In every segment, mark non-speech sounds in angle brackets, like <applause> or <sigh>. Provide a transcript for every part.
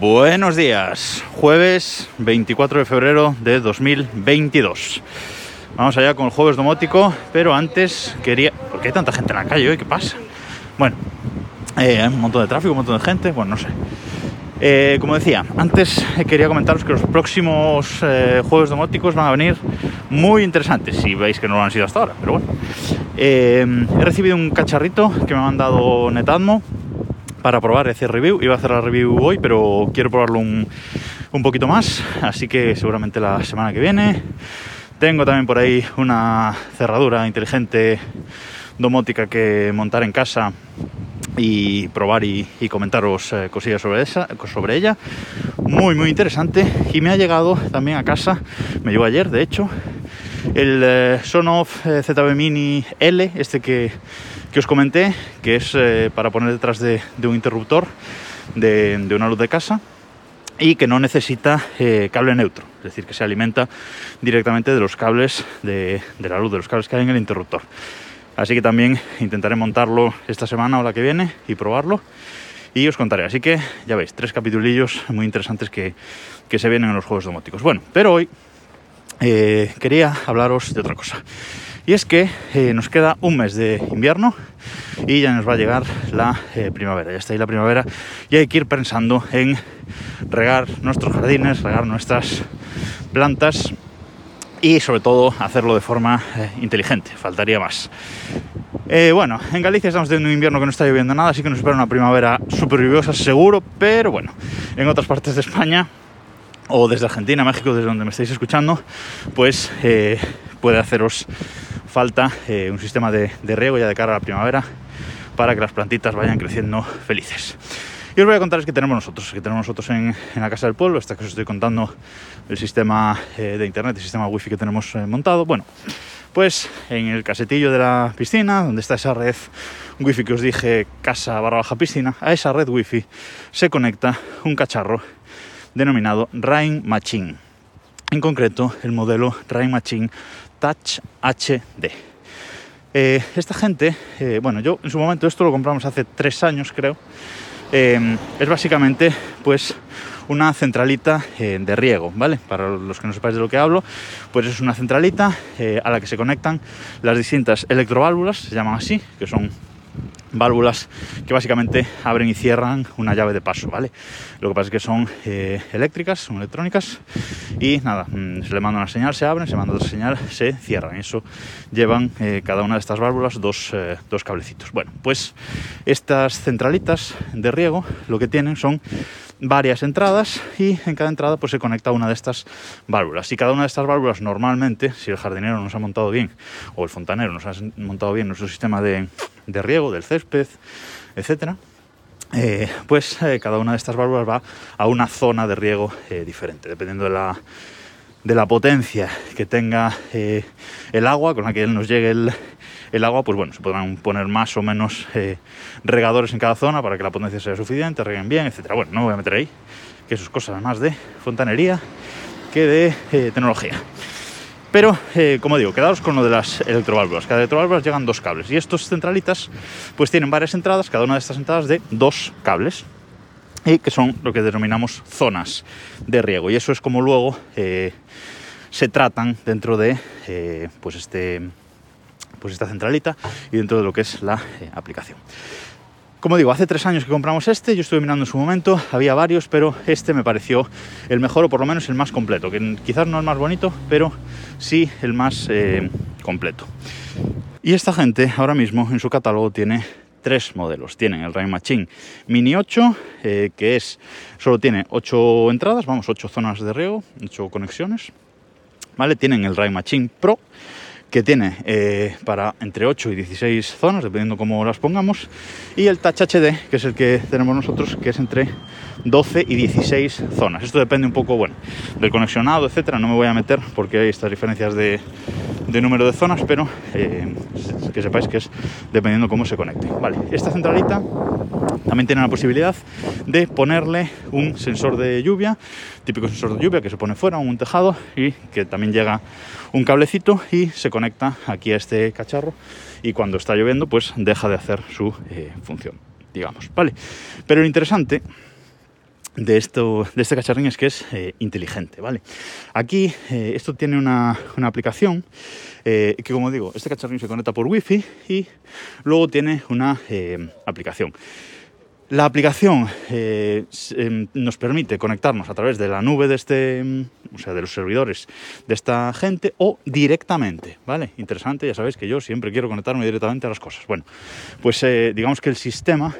Buenos días, jueves 24 de febrero de 2022. Vamos allá con el jueves domótico, pero antes quería... ¿Por qué hay tanta gente en la calle hoy? ¿Qué pasa? Bueno, eh, hay un montón de tráfico, un montón de gente, bueno, no sé. Eh, como decía, antes quería comentaros que los próximos eh, jueves domóticos van a venir muy interesantes, si veis que no lo han sido hasta ahora, pero bueno. he recibido un cacharrito que me ha mandado Netatmo para probar ese review. Iba a hacer la review hoy, pero quiero probarlo un, un poquito más, así que seguramente la semana que viene. Tengo también por ahí una cerradura inteligente domótica que montar en casa y probar y, comentaros eh, cosillas sobre, esa, sobre ella. Muy, muy interesante. Y me ha llegado también a casa, me llegó ayer, de hecho, el eh, Sonoff eh, ZB Mini L, este que, os comenté, que es para poner detrás de, un interruptor de, una luz de casa y que no necesita cable neutro, es decir, que se alimenta directamente de los cables de, de la luz, de los cables que hay en el interruptor. Así que también intentaré montarlo esta semana o la que viene y probarlo. Y os contaré. Así que ya veis, tres capitulillos muy interesantes que, se vienen en los juegos domóticos. Bueno, pero hoy eh, quería hablaros de otra cosa. Y es que eh, nos queda un mes de invierno y ya nos va a llegar la eh, primavera. Ya está ahí la primavera y hay que ir pensando en regar nuestros jardines, regar nuestras plantas y sobre todo hacerlo de forma inteligente, faltaría más. Bueno, en Galicia estamos teniendo un invierno que no está lloviendo nada, así que nos espera una primavera súper lluviosa seguro, pero bueno, en otras partes de España o desde Argentina, México, desde donde me estáis escuchando, pues eh, puede haceros falta un sistema de, riego ya de cara a la primavera para que las plantitas vayan creciendo felices. Y os voy a contar que tenemos nosotros, que tenemos nosotros en, la casa del pueblo, hasta que os estoy contando el sistema eh, de internet, el sistema wifi que tenemos eh, montado. Bueno, pues en el casetillo de la piscina, donde está esa red wifi que os dije, casa barra baja piscina, a esa red wifi se conecta un cacharro denominado Rain Machine. En concreto, el modelo Rain Machine Touch HD. Eh, esta gente, bueno, yo en su momento esto lo compramos hace tres años creo, Em, es básicamente pues una centralita eh, de riego, ¿vale? Para los que no sepáis de lo que hablo, pues es una centralita eh, a la que se conectan las distintas electroválvulas, se llaman así, que son válvulas que básicamente abren y cierran una llave de paso, ¿vale? Lo que pasa es que son eh, eléctricas, son electrónicas y nada, mm, se le manda una señal, se abren, se manda otra señal, se cierran. Eso llevan eh, cada una de estas válvulas dos, eh, dos cablecitos. Bueno, pues estas centralitas de riego lo que tienen son varias entradas y en cada entrada pues se conecta una de estas válvulas. Y cada una de estas válvulas normalmente si el jardinero nos ha montado bien o el fontanero nos ha montado bien nuestro sistema de, de riego del césped etcétera eh, pues eh, cada una de estas válvulas va a una zona de riego eh, diferente dependiendo de la de la potencia que tenga el agua con la que nos llegue el, el agua, pues bueno, se podrán poner más o menos eh, regadores en cada zona para que la potencia sea suficiente, reguen bien, etcétera. Bueno, no me voy a meter ahí, que eso es cosa más de fontanería que de eh, tecnología. Pero, eh, como digo, quedaos con lo de las electroválvulas. Cada electroválvulas llegan dos cables y estos centralitas pues tienen varias entradas, cada una de estas entradas de dos cables y que son lo que denominamos zonas de riego y eso es como luego se tratan dentro de pues este pues esta centralita y dentro de lo que es la eh, aplicación. Como digo, hace tres años que compramos este, yo estuve mirando en su momento, había varios, pero este me pareció el mejor o por lo menos el más completo, que quizás no el más bonito, pero sí el más eh, completo. Y esta gente ahora mismo en su catálogo tiene tres modelos. Tienen el Rain Machine Mini 8, eh, que es solo tiene 8 entradas, vamos, 8 zonas de riego, 8 conexiones. ¿Vale? Tienen el Rain Machine Pro, que tiene eh, para entre 8 y 16 zonas, dependiendo cómo las pongamos, y el Touch HD, que es el que tenemos nosotros, que es entre 12 y 16 zonas. Esto depende un poco, bueno, del conexionado, etcétera. No me voy a meter porque hay estas diferencias de, número de zonas, pero eh, que sepáis que es dependiendo cómo se conecte. Vale, esta centralita también tiene la posibilidad de ponerle un sensor de lluvia, típico sensor de lluvia que se pone fuera, un tejado y que también llega un cablecito y se conecta aquí a este cacharro y cuando está lloviendo pues deja de hacer su eh, función, digamos, ¿vale? Pero lo interesante de, esto, de este cacharrín es que es eh, inteligente, ¿vale? Aquí eh, esto tiene una, una aplicación que, como digo, este cacharrín se conecta por wifi y luego tiene una aplicación. La aplicación eh, em, nos permite conectarnos a través de la nube de este, mm, o sea, de los servidores de esta gente o directamente, ¿vale? Interesante, ya sabéis que yo siempre quiero conectarme directamente a las cosas. Bueno, pues eh, digamos que el sistema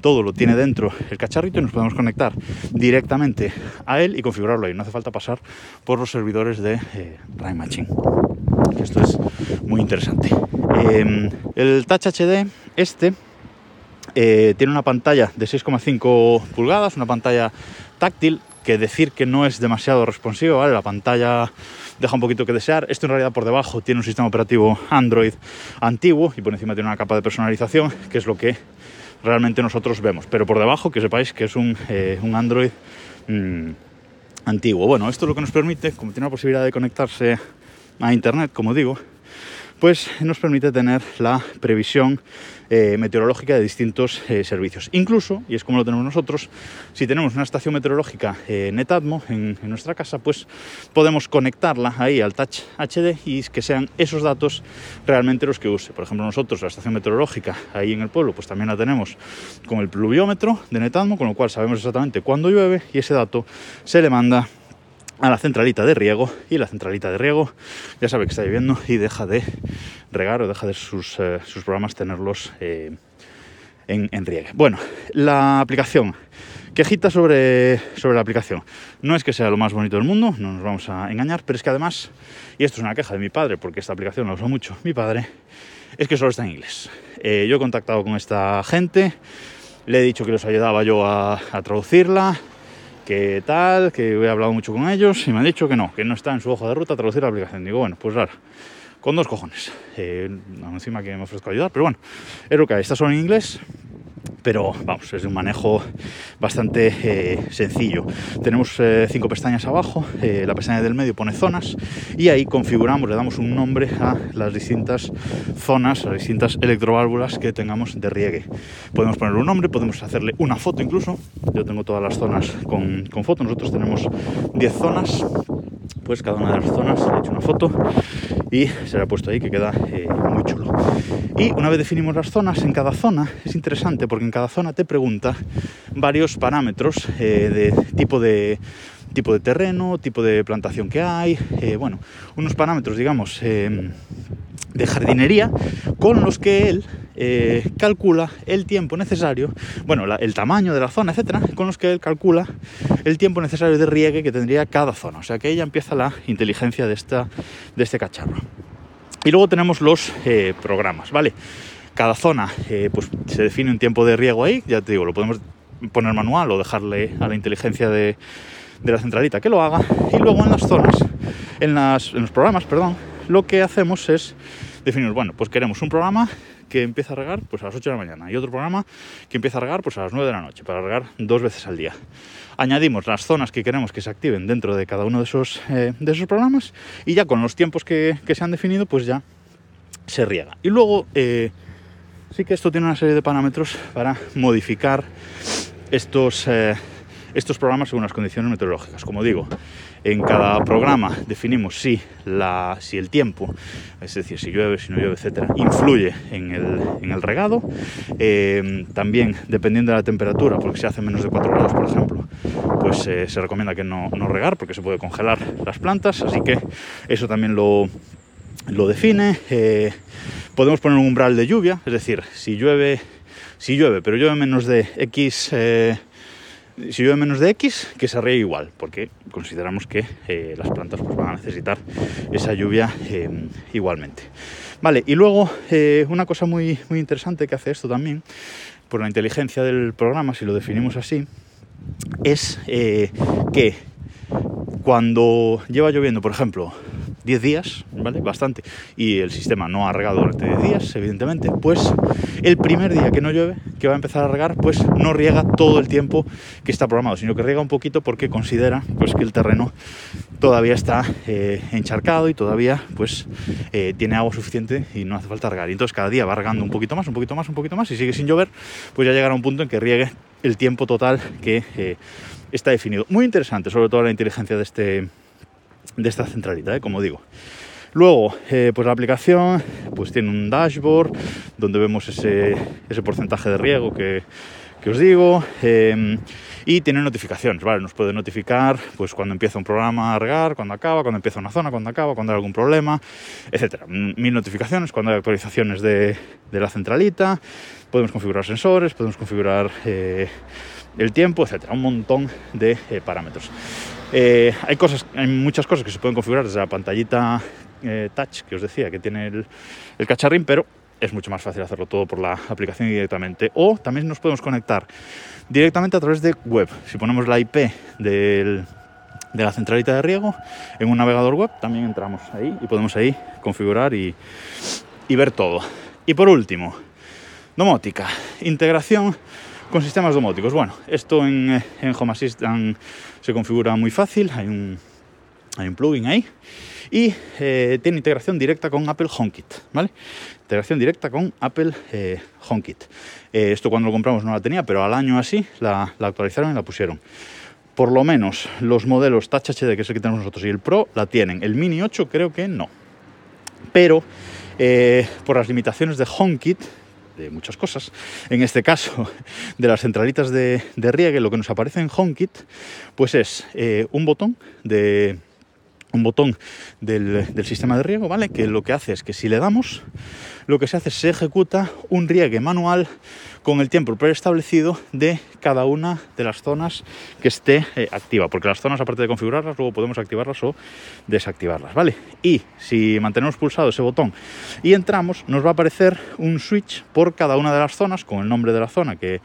todo lo tiene dentro el cacharrito y nos podemos conectar directamente a él y configurarlo ahí. No hace falta pasar por los servidores de eh, Machine. Esto es muy interesante. Eh, el Touch HD, este, eh, tiene una pantalla de 6,5 pulgadas, una pantalla táctil, que decir que no es demasiado responsiva, ¿vale? La pantalla deja un poquito que desear. Esto en realidad por debajo tiene un sistema operativo Android antiguo y por encima tiene una capa de personalización, que es lo que realmente nosotros vemos. Pero por debajo que sepáis que es un, eh, Android mm, antiguo. Bueno, esto es lo que nos permite, como tiene la posibilidad de conectarse a Internet, como digo, pues nos permite tener la previsión eh, meteorológica de distintos eh, servicios. Incluso, y es como lo tenemos nosotros, si tenemos una estación meteorológica eh, Netatmo en, nuestra casa, pues podemos conectarla ahí al Touch HD y que sean esos datos realmente los que use. Por ejemplo, nosotros la estación meteorológica ahí en el pueblo, pues también la tenemos con el pluviómetro de Netatmo, con lo cual sabemos exactamente cuándo llueve y ese dato se le manda a la centralita de riego y la centralita de riego ya sabe que está lloviendo y deja de regar o deja de sus, eh, sus programas tenerlos eh, en, en riegue. Bueno, la aplicación. Quejita sobre, sobre la aplicación. No es que sea lo más bonito del mundo, no nos vamos a engañar, pero es que además, y esto es una queja de mi padre, porque esta aplicación la usa mucho mi padre, es que solo está en inglés. Eh, yo he contactado con esta gente, le he dicho que los ayudaba yo a, a traducirla, que tal, que he hablado mucho con ellos y me han dicho que no, que no está en su hoja de ruta traducir la aplicación. Digo, bueno, pues raro, con dos cojones. Eh, encima que me ofrezco ayudar, pero bueno, es lo que hay. Está solo en inglés, pero vamos, es un manejo bastante eh, sencillo. Tenemos eh, cinco pestañas abajo, eh, la pestaña del medio pone zonas y ahí configuramos, le damos un nombre a las distintas zonas, a las distintas electroválvulas que tengamos de riegue. Podemos ponerle un nombre, podemos hacerle una foto incluso. Yo tengo todas las zonas con, con foto, nosotros tenemos 10 zonas pues cada una de las zonas he hecho una foto y se le ha puesto ahí que queda eh, muy chulo. Y una vez definimos las zonas, en cada zona es interesante porque en cada zona te pregunta varios parámetros eh, de tipo de tipo de terreno, tipo de plantación que hay, eh, bueno, unos parámetros, digamos, eh, de jardinería con los que él eh, calcula el tiempo necesario, bueno, el tamaño de la zona, etcétera, con los que él calcula el tiempo necesario de riegue que tendría cada zona. O sea que ahí ya empieza la inteligencia de, esta, de este cacharro. Y luego tenemos los programas, ¿vale? Cada zona pues se define un tiempo de riego ahí, ya te digo, lo podemos poner manual o dejarle a la inteligencia de, de la centralita que lo haga. Y luego en las zonas, en, las, los programas, perdón, lo que hacemos es definir, bueno, pues queremos un programa que empieza a regar pues a las 8 de la mañana y otro programa que empieza a regar pues a las 9 de la noche para regar dos veces al día. Añadimos las zonas que queremos que se activen dentro de cada uno de esos, eh, de esos programas y ya con los tiempos que, que se han definido pues ya se riega. Y luego eh, sí que esto tiene una serie de parámetros para modificar estos, eh, estos programas según las condiciones meteorológicas. Como digo, en cada programa definimos si, la, si el tiempo, es decir, si llueve, si no llueve, etcétera, influye en el, en el regado. Eh, también, dependiendo de la temperatura, porque si hace menos de 4 grados, por ejemplo, pues eh, se recomienda que no, no regar porque se puede congelar las plantas. Así que eso también lo, lo define. Eh, podemos poner un umbral de lluvia, es decir, si llueve, si llueve, pero llueve menos de X, eh, si llueve menos de X, que se riegue igual, porque consideramos que eh, las plantas pues, van a necesitar esa lluvia eh, igualmente. Vale, y luego eh, una cosa muy, muy interesante que hace esto también, por la inteligencia del programa, si lo definimos así, es que cuando lleva lloviendo, por ejemplo, 10 días, ¿vale? Bastante, y el sistema no ha regado durante 10 días, evidentemente, pues el primer día que no llueve, que va a empezar a regar, pues no riega todo el tiempo que está programado, sino que riega un poquito porque considera pues que el terreno todavía está eh, encharcado y todavía pues eh, tiene agua suficiente y no hace falta regar. Y entonces cada día va regando un poquito más, un poquito más, un poquito más y sigue sin llover, pues ya llegará un punto en que riegue el tiempo total que eh, está definido. Muy interesante, sobre todo la inteligencia de, este, de esta centralita, ¿eh? como digo. Luego, eh, pues la aplicación pues tiene un dashboard donde vemos ese, ese porcentaje de riego que, que os digo eh, y tiene notificaciones, ¿vale? Nos puede notificar pues cuando empieza un programa a regar, cuando acaba, cuando empieza una zona, cuando acaba, cuando hay algún problema, etcétera. Mil notificaciones, cuando hay actualizaciones de, de la centralita, podemos configurar sensores, podemos configurar eh, el tiempo, etcétera. Un montón de parámetros. Eh, hay cosas, hay muchas cosas que se pueden configurar desde la pantallita eh, touch que os decía que tiene el, el cacharrín, pero es mucho más fácil hacerlo todo por la aplicación directamente. O también nos podemos conectar directamente a través de web. Si ponemos la IP de la centralita de riego en un navegador web, también entramos ahí y podemos ahí configurar y, y ver todo. Y por último, domótica, integración con sistemas domóticos. Bueno, esto en, en Home Assistant se configura muy fácil, hay un, hay un plugin ahí y eh, tiene integración directa con Apple HomeKit, ¿vale? Integración directa con Apple eh, HomeKit. Eh, esto cuando lo compramos no la tenía, pero al año así la, actualizaron y la pusieron. Por lo menos los modelos Touch HD, que es el que tenemos nosotros, y el Pro la tienen. El Mini 8 creo que no. Pero eh, por las limitaciones de HomeKit, de muchas cosas. En este caso, <laughs> de las centralitas de, de riegue, lo que nos aparece en HomeKit, pues es eh, un botón de un botón del, sistema de riego, ¿vale? Que lo que hace es que si le damos, lo que se hace es se ejecuta un riegue manual con el tiempo preestablecido de cada una de las zonas que esté eh, activa, porque las zonas, aparte de configurarlas, luego podemos activarlas o desactivarlas, ¿vale? Y si mantenemos pulsado ese botón y entramos, nos va a aparecer un switch por cada una de las zonas con el nombre de la zona que,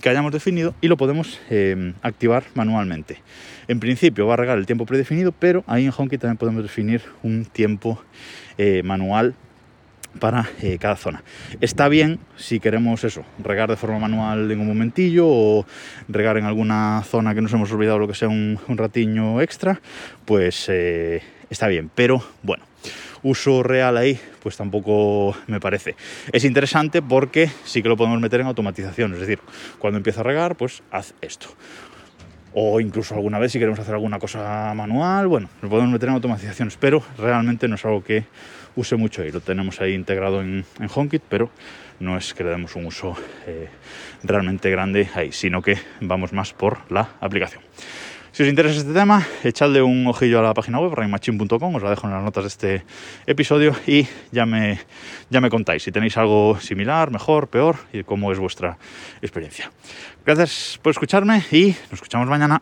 que hayamos definido y lo podemos eh, activar manualmente. En principio va a regar el tiempo predefinido, pero ahí en HomeKit también podemos definir un tiempo eh, manual para eh, cada zona. Está bien si queremos eso, regar de forma manual en un momentillo o regar en alguna zona que nos hemos olvidado lo que sea un, un ratiño extra, pues eh, está bien, pero bueno. Uso real ahí, pues tampoco me parece. Es interesante porque sí que lo podemos meter en automatización, es decir, cuando empieza a regar, pues haz esto o incluso alguna vez si queremos hacer alguna cosa manual, bueno, lo podemos meter en automatizaciones, pero realmente no es algo que use mucho y lo tenemos ahí integrado en, en HomeKit, pero no es que le demos un uso eh, realmente grande ahí, sino que vamos más por la aplicación. Si os interesa este tema, echadle un ojillo a la página web, rainmachine.com, os la dejo en las notas de este episodio y ya me, ya me contáis si tenéis algo similar, mejor, peor y cómo es vuestra experiencia. Gracias por escucharme y nos escuchamos mañana.